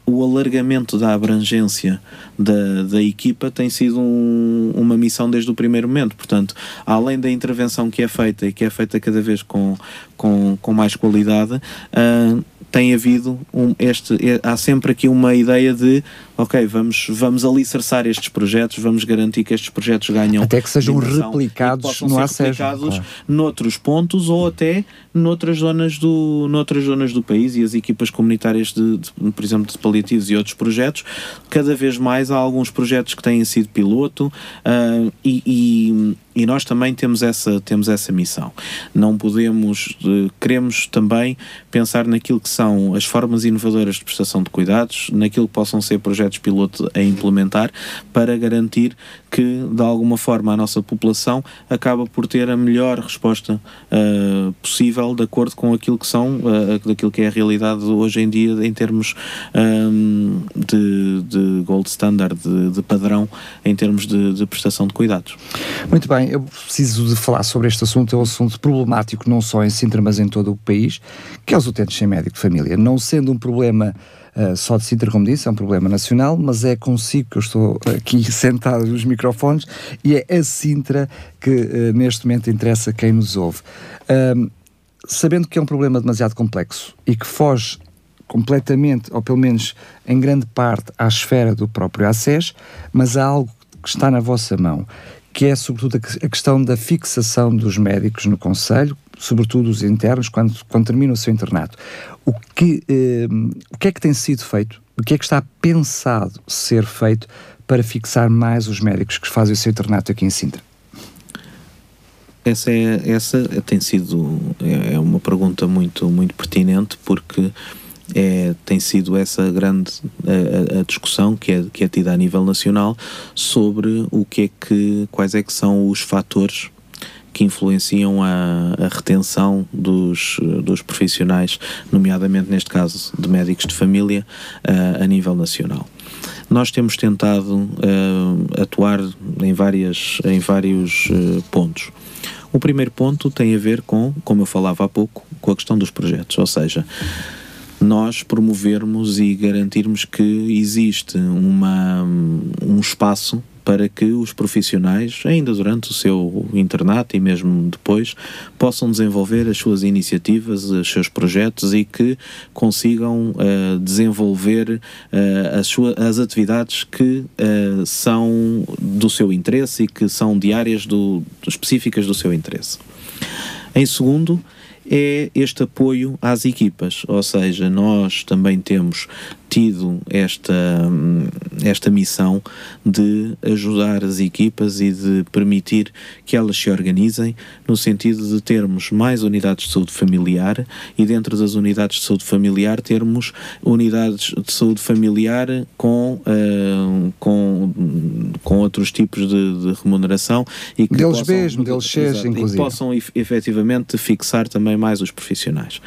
o alargamento da abrangência da, da equipa tem sido um, uma missão desde o primeiro momento. Portanto, além da intervenção que é feita e que é feita cada vez com, com, com mais qualidade, uh, tem havido um, este, é, há sempre aqui uma ideia de ok, vamos, vamos alicerçar estes projetos, vamos garantir que estes projetos ganham até que sejam replicados que no ser replicados claro. noutros pontos ou até noutras zonas do, noutras zonas do país e as equipas comunitárias de, de, por exemplo, de paliativos e outros projetos, cada vez mais há alguns projetos que têm sido piloto uh, e, e, e, nós também temos essa, temos essa missão. Não podemos, queremos também pensar naquilo que são as formas inovadoras de prestação de cuidados, naquilo que possam ser projetos piloto a implementar para garantir que, de alguma forma, a nossa população acaba por ter a melhor resposta uh, possível de acordo com aquilo que são, uh, daquilo que é a realidade hoje em dia em termos um, de, de, gold standard, de, de padrão, em termos de, de, prestação de cuidados. Muito bem, eu preciso de falar sobre este assunto, é um assunto problemático não só em Sintra, mas em todo o país, que é os utentes sem médico de família. Não sendo um problema uh, só de Sintra, como disse, é um problema nacional, mas é consigo que eu estou aqui sentado nos microfones e é a Sintra que uh, neste momento interessa quem nos ouve. Sabendo que é um problema demasiado complexo e que foge completamente, ou pelo menos em grande parte, à esfera do próprio ACES, mas há algo que está na vossa mão, que é sobretudo a questão da fixação dos médicos no Conselho, sobretudo os internos, quando, quando termina o seu internato. O que, eh, o que é que tem sido feito? O que é que está pensado ser feito para fixar mais os médicos que fazem o seu internato aqui em Sintra? Essa, é, essa tem sido é, é uma pergunta muito, muito pertinente porque é, tem sido essa grande a, a, discussão que é, que é tida a nível nacional sobre o que é que, quais é que são os fatores que influenciam a, a, retenção dos, dos profissionais, nomeadamente neste caso de médicos de família, uh, a nível nacional. Nós temos tentado uh, atuar em, várias, em vários uh, pontos. O primeiro ponto tem a ver com, como eu falava há pouco, com a questão dos projetos, ou seja, nós promovermos e garantirmos que existe uma, um espaço para que os profissionais, ainda durante o seu internato e mesmo depois, possam desenvolver as suas iniciativas, os seus projetos e que consigam uh, desenvolver uh, as, suas, as atividades que uh, são do seu interesse e que são diárias do, específicas do seu interesse. Em segundo, é este apoio às equipas, ou seja, nós também temos tido esta, esta missão de ajudar as equipas e de permitir que elas se organizem no sentido de termos mais unidades de saúde familiar e dentro das unidades de saúde familiar termos unidades de saúde familiar com, uh, com, com outros tipos de, de remuneração e que deles possam, mesmo, deles inclusive. E possam efetivamente fixar também mais os profissionais.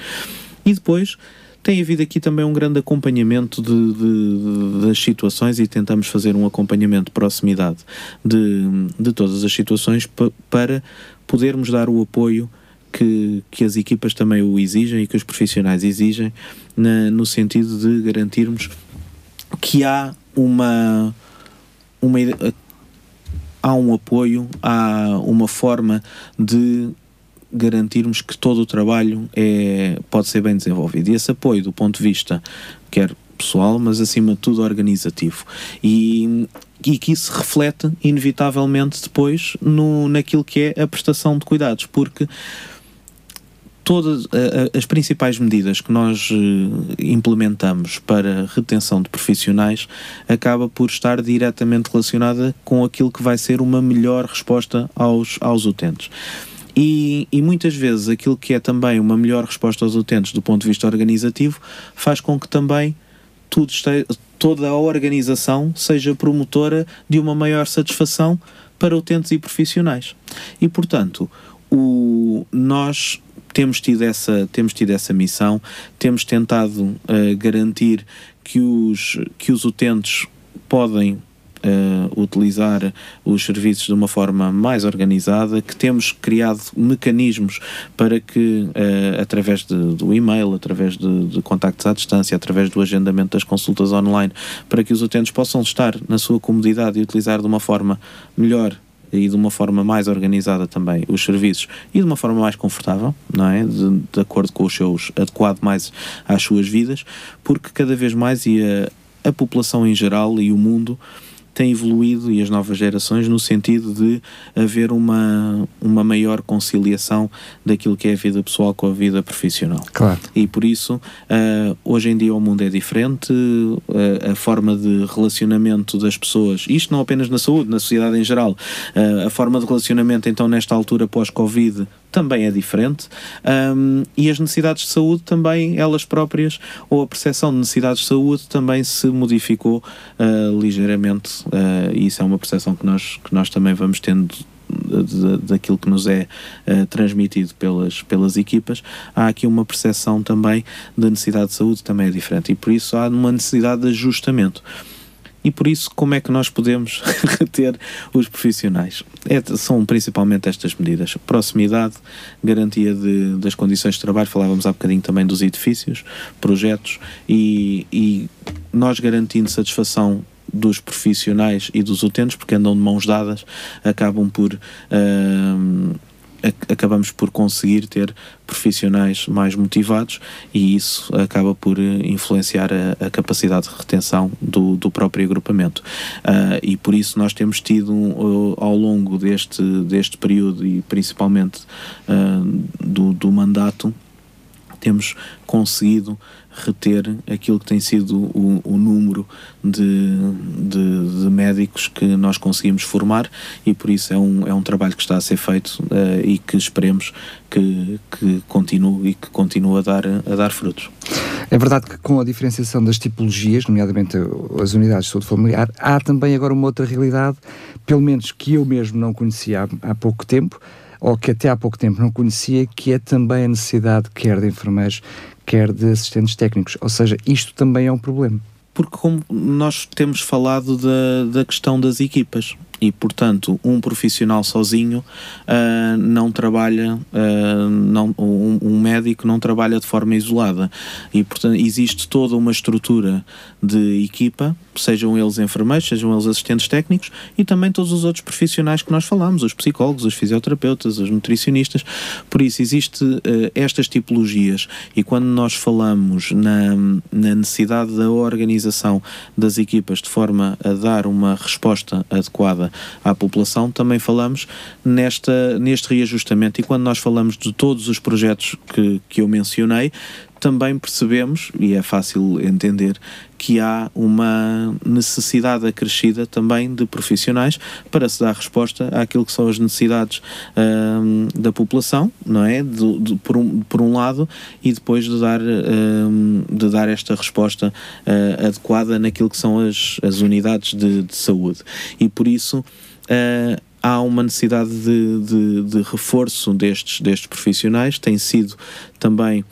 E depois tem havido aqui também um grande acompanhamento de, de, das situações e tentamos fazer um acompanhamento de proximidade de, de todas as situações para podermos dar o apoio que, que as equipas também o exigem e que os profissionais exigem, na, no sentido de garantirmos que há uma, uma há um apoio, há uma forma de garantirmos que todo o trabalho é, pode ser bem desenvolvido. E esse apoio, do ponto de vista, quer pessoal, mas acima de tudo organizativo. E, e que isso reflete, inevitavelmente, depois no, naquilo que é a prestação de cuidados, porque todas as principais medidas que nós eh, implementamos para retenção de profissionais acaba por estar diretamente relacionada com aquilo que vai ser uma melhor resposta aos, aos utentes. E, e, muitas vezes aquilo que é também uma melhor resposta aos utentes do ponto de vista organizativo faz com que também tudo esteja, toda a organização seja promotora de uma maior satisfação para utentes e profissionais. E, portanto, o, nós temos tido essa, temos tido essa missão, temos tentado uh, garantir que os, que os utentes podem uh, utilizar os serviços de uma forma mais organizada, que temos criado mecanismos para que, uh, através de, do e-mail, através de, de, contactos à distância, através do agendamento das consultas online, para que os utentes possam estar na sua comodidade e utilizar de uma forma melhor e de uma forma mais organizada também os serviços e de uma forma mais confortável, não é? De, de acordo com os seus, adequado mais às suas vidas, porque cada vez mais e a, a população em geral e o mundo tem evoluído e as novas gerações no sentido de haver uma, uma maior conciliação daquilo que é a vida pessoal com a vida profissional. Claro. E por isso, uh, hoje em dia o mundo é diferente, uh, a forma de relacionamento das pessoas, isto não apenas na saúde, na sociedade em geral, uh, a forma de relacionamento então nesta altura pós-Covid também é diferente. Um, e as necessidades de saúde também, elas próprias, ou a percepção de necessidades de saúde também se modificou uh, ligeiramente. Uh, e isso é uma percepção que nós, que nós também vamos tendo daquilo que nos é uh, transmitido pelas, pelas equipas, há aqui uma percepção também da necessidade de saúde também é diferente. E por isso há uma necessidade de ajustamento e por isso, como é que nós podemos reter os profissionais? É, são principalmente estas medidas: proximidade, garantia de, das condições de trabalho, falávamos há bocadinho também dos edifícios, projetos, e, e nós garantindo satisfação dos profissionais e dos utentes, porque andam de mãos dadas, acabam por. Uh, acabamos por conseguir ter profissionais mais motivados e isso acaba por eh, influenciar a, a capacidade de retenção do, do próprio agrupamento. Uh, e por isso nós temos tido uh, ao longo deste, deste período e principalmente uh, do, do mandato, temos conseguido reter aquilo que tem sido o, o número de, de, de, médicos que nós conseguimos formar e por isso é um, é um trabalho que está a ser feito uh, e que esperemos que, que continue e que continue a dar, a dar frutos. É verdade que com a diferenciação das tipologias, nomeadamente as unidades de saúde familiar, há também agora uma outra realidade, pelo menos que eu mesmo não conhecia há, há pouco tempo, ou que até há pouco tempo não conhecia, que é também a necessidade quer de enfermeiros, quer de assistentes técnicos. Ou seja, isto também é um problema. Porque como nós temos falado da, da questão das equipas, e, portanto, um profissional sozinho uh, não trabalha, uh, não, um, um, médico não trabalha de forma isolada e, portanto, existe toda uma estrutura de equipa, sejam eles enfermeiros, sejam eles assistentes técnicos e também todos os outros profissionais que nós falamos, os psicólogos, os fisioterapeutas, os nutricionistas. Por isso, existe uh, estas tipologias e quando nós falamos na, na necessidade da organização das equipas de forma a dar uma resposta adequada à população, também falamos nesta, neste reajustamento. E quando nós falamos de todos os projetos que, que eu mencionei, também percebemos, e é fácil entender, que há uma necessidade acrescida também de profissionais para se dar resposta àquilo que são as necessidades hum, da população, não é? De, de, por, um, por um lado, e depois de dar, hum, de dar esta resposta uh, adequada naquilo que são as, as unidades de, de saúde. E por isso. Uh, há uma necessidade de, de, de, reforço destes, destes profissionais, tem sido também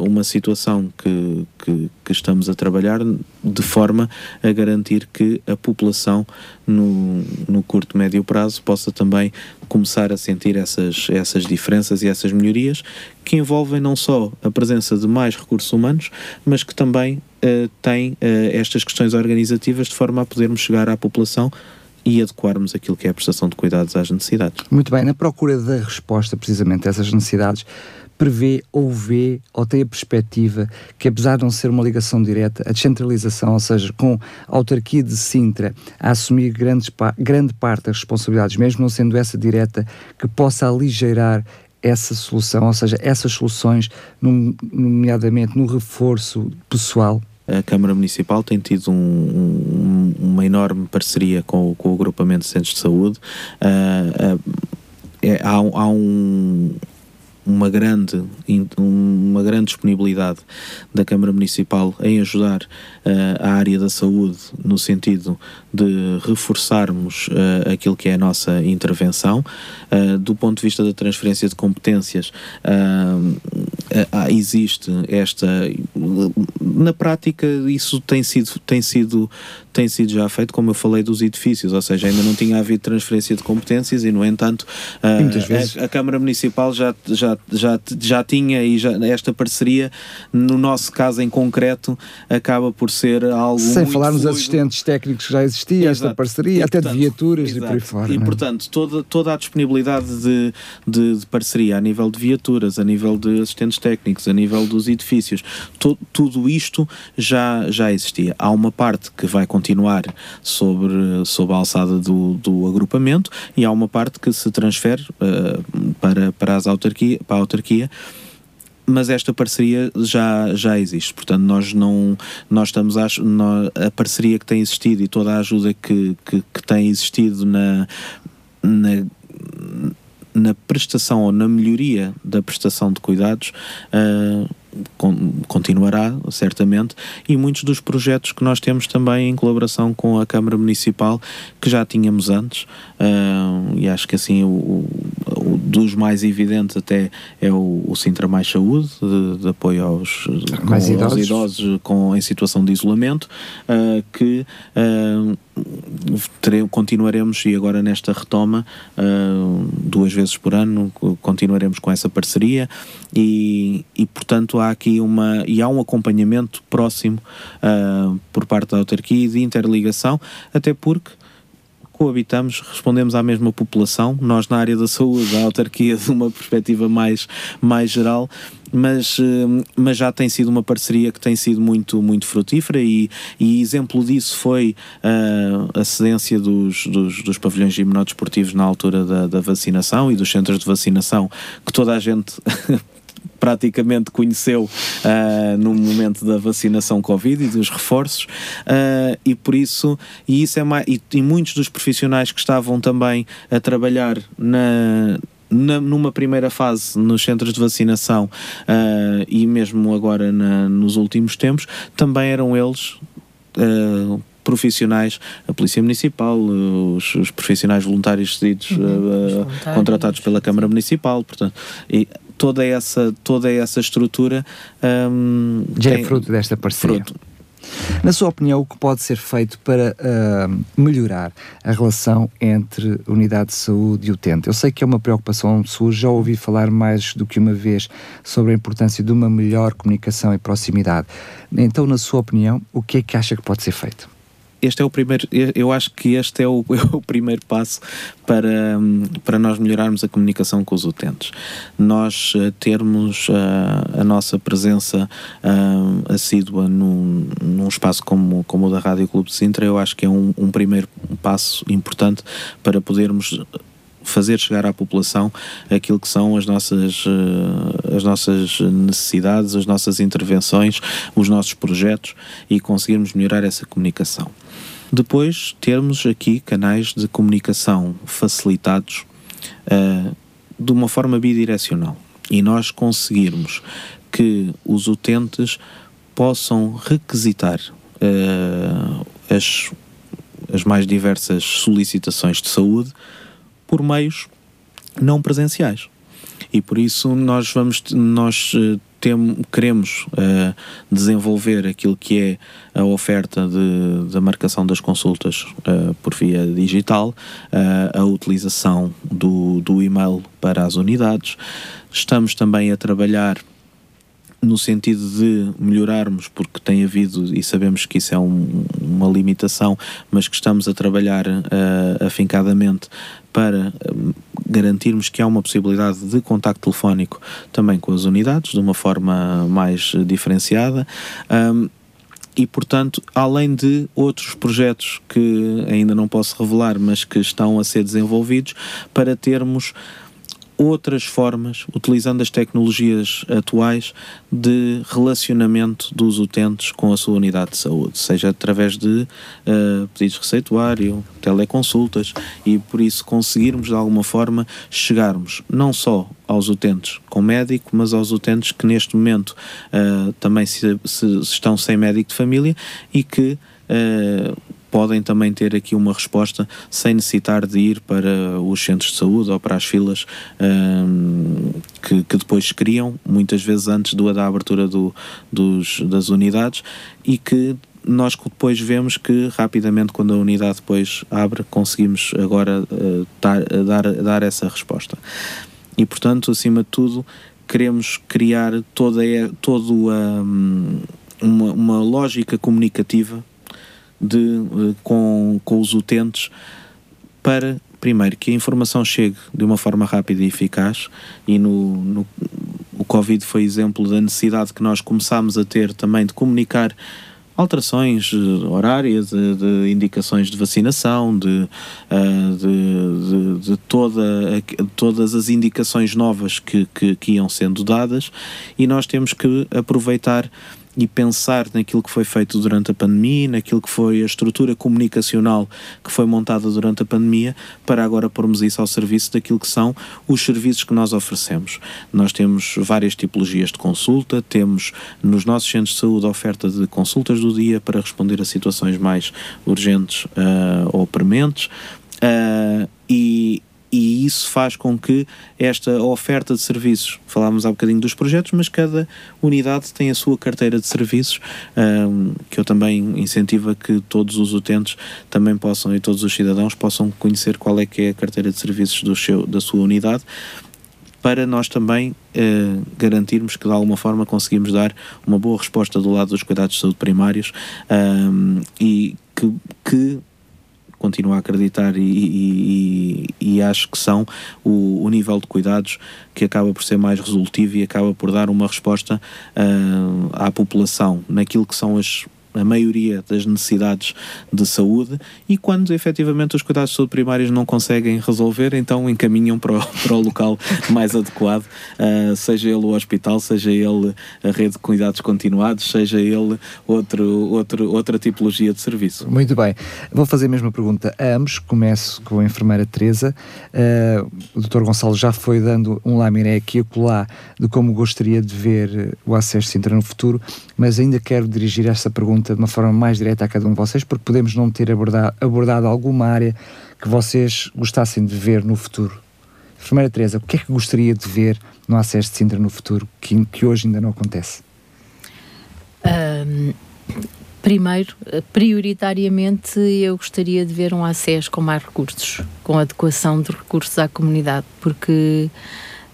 uma situação que, que, que, estamos a trabalhar de forma a garantir que a população no, no curto médio prazo possa também começar a sentir essas, essas diferenças e essas melhorias que envolvem não só a presença de mais recursos humanos, mas que também uh, têm uh, estas questões organizativas de forma a podermos chegar à população e adequarmos aquilo que é a prestação de cuidados às necessidades. Muito bem, na procura da resposta precisamente a essas necessidades, prevê ou vê ou tem a perspectiva que, apesar de não ser uma ligação direta, a descentralização, ou seja, com a autarquia de Sintra a assumir grandes, grande parte das responsabilidades, mesmo não sendo essa direta, que possa aligeirar essa solução, ou seja, essas soluções, nomeadamente no reforço pessoal? A Câmara Municipal tem tido um, um, uma enorme parceria com, com, o agrupamento de centros de saúde. Uh, uh, é, há, há um, uma grande, uma grande disponibilidade da Câmara Municipal em ajudar uh, a área da saúde no sentido de reforçarmos uh, aquilo que é a nossa intervenção. Uh, do ponto de vista da transferência de competências, existe esta. Na prática, isso tem sido, tem, sido, tem sido já feito, como eu falei, dos edifícios, ou seja, ainda não tinha havido transferência de competências e, no entanto, a, a, Câmara Municipal já, já, já, já tinha e já, esta parceria, no nosso caso em concreto, acaba por ser algo. Sem falar nos assistentes técnicos que já existia, exato. esta parceria, e, até portanto, de viaturas exato. e por aí fora. E, é? portanto, toda, toda a disponibilidade de, de, de, parceria a nível de viaturas, a nível de assistentes técnicos, a nível dos edifícios, tudo isto já, já existia. Há uma parte que vai continuar sobre, sobre a alçada do, do agrupamento e há uma parte que se transfere uh, para, para, as autarquia, para a autarquia mas esta parceria já, já existe, portanto nós não nós estamos a, a parceria que tem existido e toda a ajuda que, que, que tem existido na, na na prestação ou na melhoria da prestação de cuidados uh, continuará, certamente, e muitos dos projetos que nós temos também em colaboração com a Câmara Municipal, que já tínhamos antes, uh, e acho que assim o, dos mais evidentes até é o, o Sintra Mais Saúde, de, de apoio aos, mais idosos. aos idosos com, em situação de isolamento, uh, que uh, continuaremos, e agora nesta retoma, duas vezes por ano, continuaremos com essa parceria e, e portanto há aqui uma e há um acompanhamento próximo uh, por parte da autarquia de interligação, até porque coabitamos, respondemos à mesma população, nós na área da saúde, a autarquia de uma perspectiva mais, mais geral, mas, ah, mas já tem sido uma parceria que tem sido muito, muito frutífera e, e exemplo disso foi uh, a cedência dos, dos, dos pavilhões imunodesportivos na altura da, da vacinação e dos centros de vacinação que toda a gente praticamente conheceu uh, no momento da vacinação Covid e dos reforços, uh, e por isso, e isso é mais, e, e muitos dos profissionais que estavam também a trabalhar na, na, numa primeira fase nos centros de vacinação uh, e mesmo agora na, nos últimos tempos, também eram eles. Uh, profissionais, a Polícia Municipal, os, os profissionais voluntários cedidos, uhum, uh, contratados pela Câmara Municipal, portanto, e toda essa, toda essa estrutura um, já é tem, é fruto desta parceria. Fruto. Na sua opinião, o que pode ser feito para uh, melhorar a relação entre unidade de saúde e utente? Eu sei que é uma preocupação sua, já ouvi falar mais do que uma vez sobre a importância de uma melhor comunicação e proximidade. Então, na sua opinião, o que é que acha que pode ser feito? Este é o primeiro, eu acho que este é o, é o primeiro passo para, para nós melhorarmos a comunicação com os utentes. Nós uh, termos uh, a nossa presença uh, assídua num, num espaço como, como o da Rádio Clube de Sintra, eu acho que é um, um primeiro passo importante para podermos fazer chegar à população aquilo que são as nossas, as nossas necessidades, as nossas intervenções, os nossos projetos e conseguirmos melhorar essa comunicação. Depois, termos aqui canais de comunicação facilitados uh, de uma forma bidirecional e nós conseguirmos que os utentes possam requisitar uh, as, as mais diversas solicitações de saúde por meios não presenciais. E por isso nós vamos nós uh, tem, queremos uh, desenvolver aquilo que é a oferta de, da marcação das consultas uh, por via digital, uh, a utilização do, do e-mail para as unidades. Estamos também a trabalhar no sentido de melhorarmos, porque tem havido, e sabemos que isso é um, uma limitação, mas que estamos a trabalhar uh, afincadamente para uh, garantirmos que há uma possibilidade de contacto telefónico também com as unidades, de uma forma mais diferenciada. Um, e, portanto, além de outros projetos que ainda não posso revelar, mas que estão a ser desenvolvidos, para termos outras formas, utilizando as tecnologias atuais, de relacionamento dos utentes com a sua unidade de saúde, seja através de uh, pedidos de receituário, teleconsultas, e por isso conseguirmos de alguma forma chegarmos não só aos utentes com médico, mas aos utentes que neste momento uh, também se, se, estão sem médico de família e que uh, podem também ter aqui uma resposta sem necessitar de ir para os centros de saúde ou para as filas um, que, que, depois criam, muitas vezes antes do, da abertura do, dos, das unidades, e que nós depois vemos que rapidamente, quando a unidade depois abre, conseguimos agora uh, dar, dar, dar essa resposta. E portanto, acima de tudo, queremos criar toda, toda hum, uma, uma lógica comunicativa de, eh, com, com os utentes para, primeiro, que a informação chegue de uma forma rápida e eficaz. E no, no o Covid foi exemplo da necessidade que nós começámos a ter também de comunicar alterações eh, horárias, de, de, indicações de vacinação, de, eh, de, de, toda, todas as indicações novas que, que, que iam sendo dadas. E nós temos que aproveitar e pensar naquilo que foi feito durante a pandemia, naquilo que foi a estrutura comunicacional que foi montada durante a pandemia, para agora pormos isso ao serviço daquilo que são os serviços que nós oferecemos. Nós temos várias tipologias de consulta, temos nos nossos centros de saúde a oferta de consultas do dia para responder a situações mais urgentes uh, ou prementes. Uh, e, e isso faz com que esta oferta de serviços, falámos há bocadinho dos projetos, mas cada unidade tem a sua carteira de serviços, um, que eu também incentivo a que todos os utentes também possam e todos os cidadãos possam conhecer qual é que é a carteira de serviços do seu, da sua unidade para nós também uh, garantirmos que de alguma forma conseguimos dar uma boa resposta do lado dos cuidados de saúde primários um, e que, que continuo a acreditar e, e, e, acho que são o, o, nível de cuidados que acaba por ser mais resolutivo e acaba por dar uma resposta uh, à população naquilo que são as a maioria das necessidades de saúde e quando efetivamente os cuidados de saúde primários não conseguem resolver, então encaminham para o, para o local mais adequado, uh, seja ele o hospital, seja ele a rede de cuidados continuados, seja ele outro, outro, outra tipologia de serviço. Muito bem. Vou fazer a mesma pergunta a ambos. Começo com a enfermeira Teresa. Uh, o Dr. Gonçalo já foi dando um laminé aqui e acolá de como gostaria de ver o acesso Sintra no futuro, mas ainda quero dirigir essa pergunta pergunta de uma forma mais direta a cada um de vocês, porque podemos não ter abordado, abordado alguma área que vocês gostassem de ver no futuro. Enfermeira Teresa, o que é que gostaria de ver no acesso de Sintra no futuro que, que hoje ainda não acontece? Um, primeiro, prioritariamente, eu gostaria de ver um acesso com mais recursos, com adequação de recursos à comunidade, porque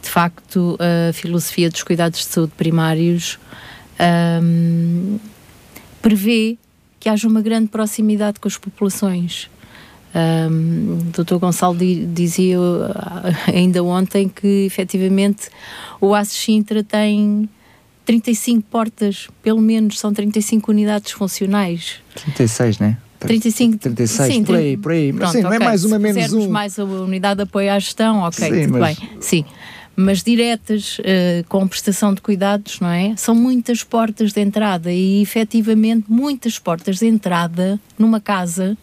de facto a filosofia dos cuidados de saúde primários um, prevê que haja uma grande proximidade com as populações. Um, o Dr. Gonçalo dizia ah, ainda ontem que efetivamente o ASES Sintra tem 35 portas, pelo menos são 35 unidades funcionais. 36, né? 35, 36, sim, por aí, por aí. Pronto, sim, não é mais uma, menos um. mais a unidade de apoio à gestão, ok, sim, tudo mas... bem. Sim mas diretas, uh, com prestação de cuidados, não é? São muitas portas de entrada e, efetivamente, muitas portas de entrada numa casa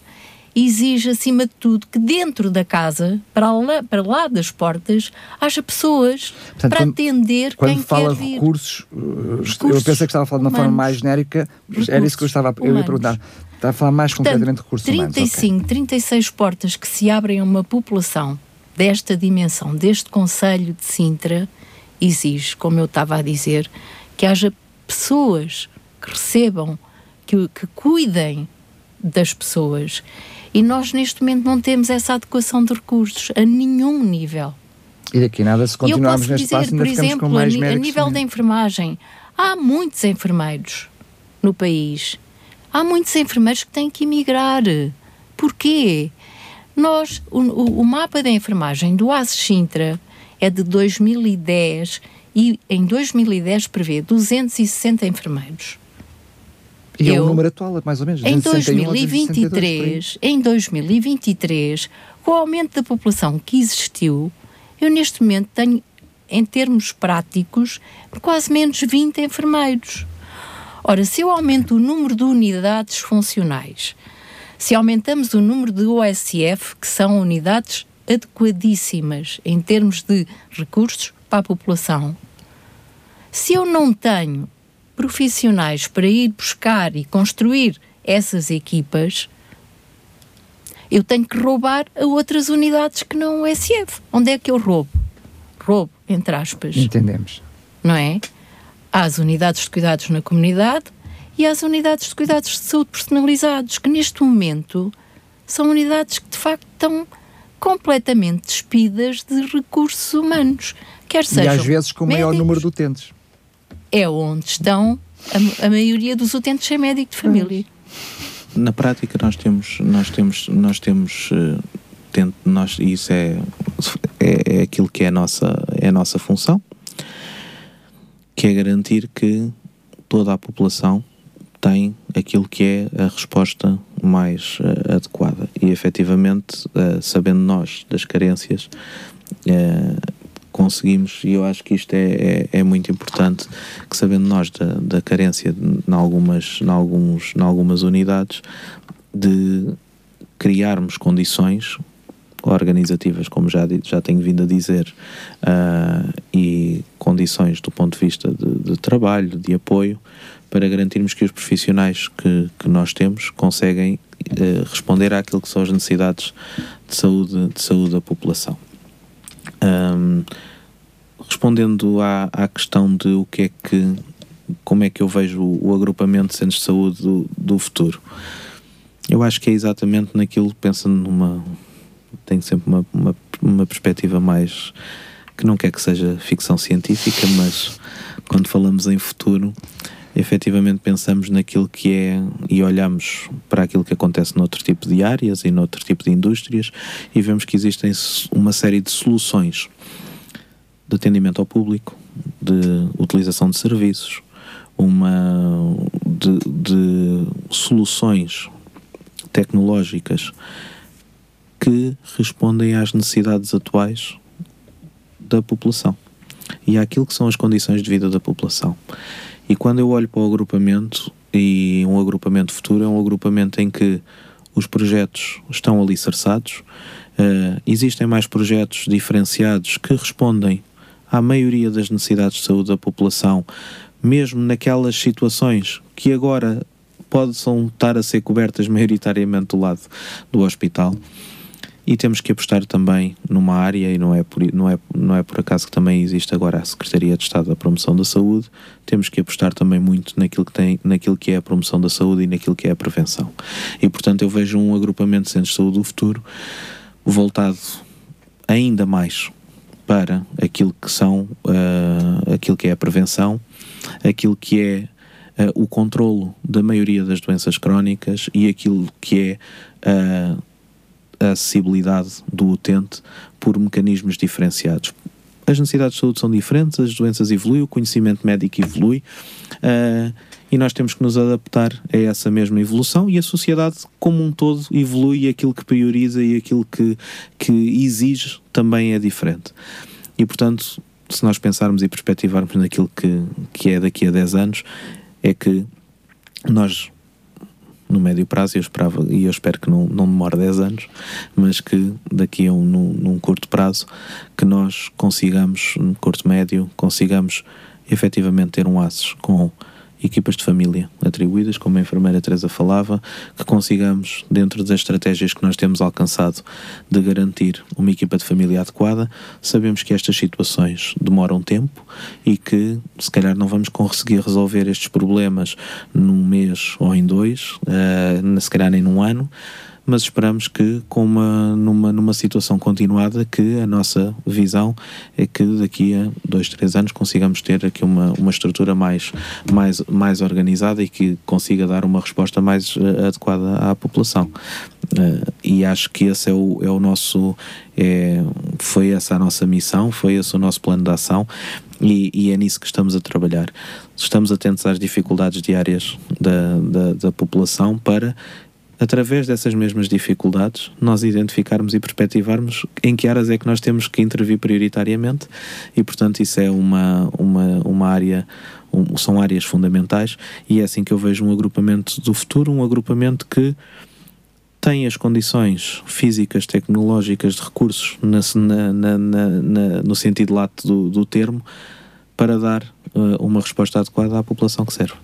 exige, acima de tudo, que dentro da casa, para lá, para lá das portas, haja pessoas Portanto, para quando, atender quando quem fala quer recursos, vir. recursos, eu pensei que estava a falar de uma humanos, forma mais genérica, recursos, era isso que eu estava eu ia perguntar. Está a falar mais Portanto, concretamente de recursos 35, humanos. Okay. 36 portas que se abrem a uma população desta dimensão, deste Conselho de Sintra, exige, como eu estava a dizer, que haja pessoas que recebam, que, que cuidem das pessoas. E nós, neste momento, não temos essa adequação de recursos a nenhum nível. E daqui nada, se continuarmos neste dizer, espaço, ainda por exemplo, com mais a, a nível da enfermagem, há muitos enfermeiros no país. Há muitos enfermeiros que têm que emigrar. Porquê? Nós, o, o, mapa da enfermagem do ASES Sintra é de 2010 e em 2010 prevê 260 enfermeiros. E Eu, é o número atual, mais ou menos. Em 2023, em 2023, com o aumento da população que existiu, Eu, neste momento, tenho, em termos práticos, quase menos 20 enfermeiros. Ora, se eu aumento o número de unidades funcionais, se aumentamos o número de OSF, que são unidades adequadíssimas em termos de recursos para a população, se eu não tenho profissionais para ir buscar e construir essas equipas, eu tenho que roubar a outras unidades que não o SF. Onde é que eu roubo? Roubo, entre aspas. Entendemos. Não é? Há as unidades de cuidados na comunidade e as unidades de cuidados de saúde personalizados, que neste momento são unidades que de facto estão completamente despidas de recursos humanos. Quer seja. E às vezes com maior número de utentes. É onde estão a, a maioria dos utentes sem médico de família. Na prática nós temos, nós temos, nós temos, uh, tento, nós, isso é, é, é aquilo que é a nossa, é a nossa função, que é garantir que toda a população tem aquilo que é a resposta mais uh, adequada. E efetivamente, uh, sabendo nós das carências, uh, conseguimos, e eu acho que isto é, é, é, muito importante, que sabendo nós da, da carência em algumas, alguns, algumas unidades, de criarmos condições organizativas, como já, já tenho vindo a dizer, uh, e condições do ponto de vista de, de, trabalho, de apoio, para garantirmos que os profissionais que, que nós temos conseguem uh, responder àquilo que são as necessidades de saúde, de saúde da população. Um, respondendo à, à questão de o que é que como é que eu vejo o, o agrupamento de centros de saúde do, do futuro eu acho que é exatamente naquilo pensando numa tenho sempre uma, uma, uma perspectiva mais que não quer que seja ficção científica mas quando falamos em futuro efetivamente pensamos naquilo que é e olhamos para aquilo que acontece noutro tipo de áreas e noutro tipo de indústrias e vemos que existem uma série de soluções de atendimento ao público, de utilização de serviços, uma de, de soluções tecnológicas que respondem às necessidades atuais da população e àquilo que são as condições de vida da população. E quando eu olho para o agrupamento, e um agrupamento futuro é um agrupamento em que os projetos estão alicerçados, uh, existem mais projetos diferenciados que respondem à maioria das necessidades de saúde da população, mesmo naquelas situações que agora possam estar a ser cobertas maioritariamente do lado do hospital e temos que apostar também numa área, e não é, por, não, é, não é por acaso que também existe agora a Secretaria de Estado da Promoção da Saúde, temos que apostar também muito naquilo que, tem, naquilo que é a promoção da saúde e naquilo que é a prevenção. E portanto eu vejo um agrupamento de centros de saúde do futuro voltado ainda mais para aquilo que são uh, aquilo que é a prevenção, aquilo que é uh, o controlo da maioria das doenças crónicas e aquilo que é uh, a acessibilidade do utente por mecanismos diferenciados. As necessidades de saúde são diferentes, as doenças evoluem, o conhecimento médico evolui uh, e nós temos que nos adaptar a essa mesma evolução e a sociedade como um todo evolui e aquilo que prioriza e aquilo que, que exige também é diferente. E portanto, se nós pensarmos e perspectivarmos naquilo que, que é daqui a 10 anos, é que nós no médio prazo, eu esperava e eu espero que não, não demore 10 anos, mas que daqui a um num, num curto prazo que nós consigamos, no curto médio, consigamos efetivamente ter um ASES com equipas de família atribuídas, como a enfermeira Teresa falava, que consigamos, dentro das estratégias que nós temos alcançado, de garantir uma equipa de família adequada. Sabemos que estas situações demoram tempo e que, se calhar, não vamos conseguir resolver estes problemas num mês ou em dois, uh, se calhar nem num ano mas esperamos que com uma, numa, numa situação continuada que a nossa visão é que daqui a dois, três anos consigamos ter aqui uma, uma estrutura mais, mais, mais organizada e que consiga dar uma resposta mais uh, adequada à população. Uh, e acho que esse é o, é o nosso é, foi essa a nossa missão, foi esse o nosso plano de ação e, e, é nisso que estamos a trabalhar. Estamos atentos às dificuldades diárias da, da, da população para através dessas mesmas dificuldades, nós identificarmos e perspectivarmos em que áreas é que nós temos que intervir prioritariamente e, portanto, isso é uma, uma, uma área, um, são áreas fundamentais e é assim que eu vejo um agrupamento do futuro, um agrupamento que tem as condições físicas, tecnológicas, de recursos, na, na, na, no sentido lato do, do termo, para dar uh, uma resposta adequada à população que serve.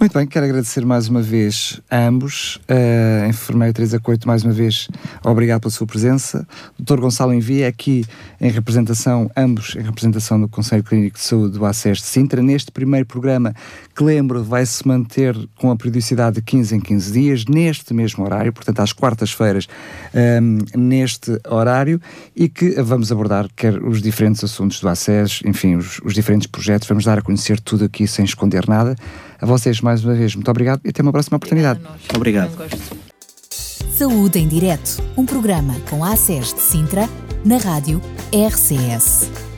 Muito bem, quero agradecer mais uma vez a ambos. A enfermeira Teresa Coito, mais uma vez, obrigado pela sua presença. Dr. Gonçalo Envia, aqui em representação, ambos em representação do Conselho Clínico de Saúde do ACES de Sintra. Neste primeiro programa, que lembro, vai se manter com a periodicidade de 15 em 15 dias, neste mesmo horário, portanto, às quartas-feiras, um, neste horário, e que vamos abordar quer os diferentes assuntos do ACES, enfim, os, os diferentes projetos, vamos dar a conhecer tudo aqui sem esconder nada. A vocês, mais uma vez, muito obrigado e até uma próxima oportunidade. Obrigado. Saúde em Direto, um programa com a ACES de Sintra, na rádio RCS.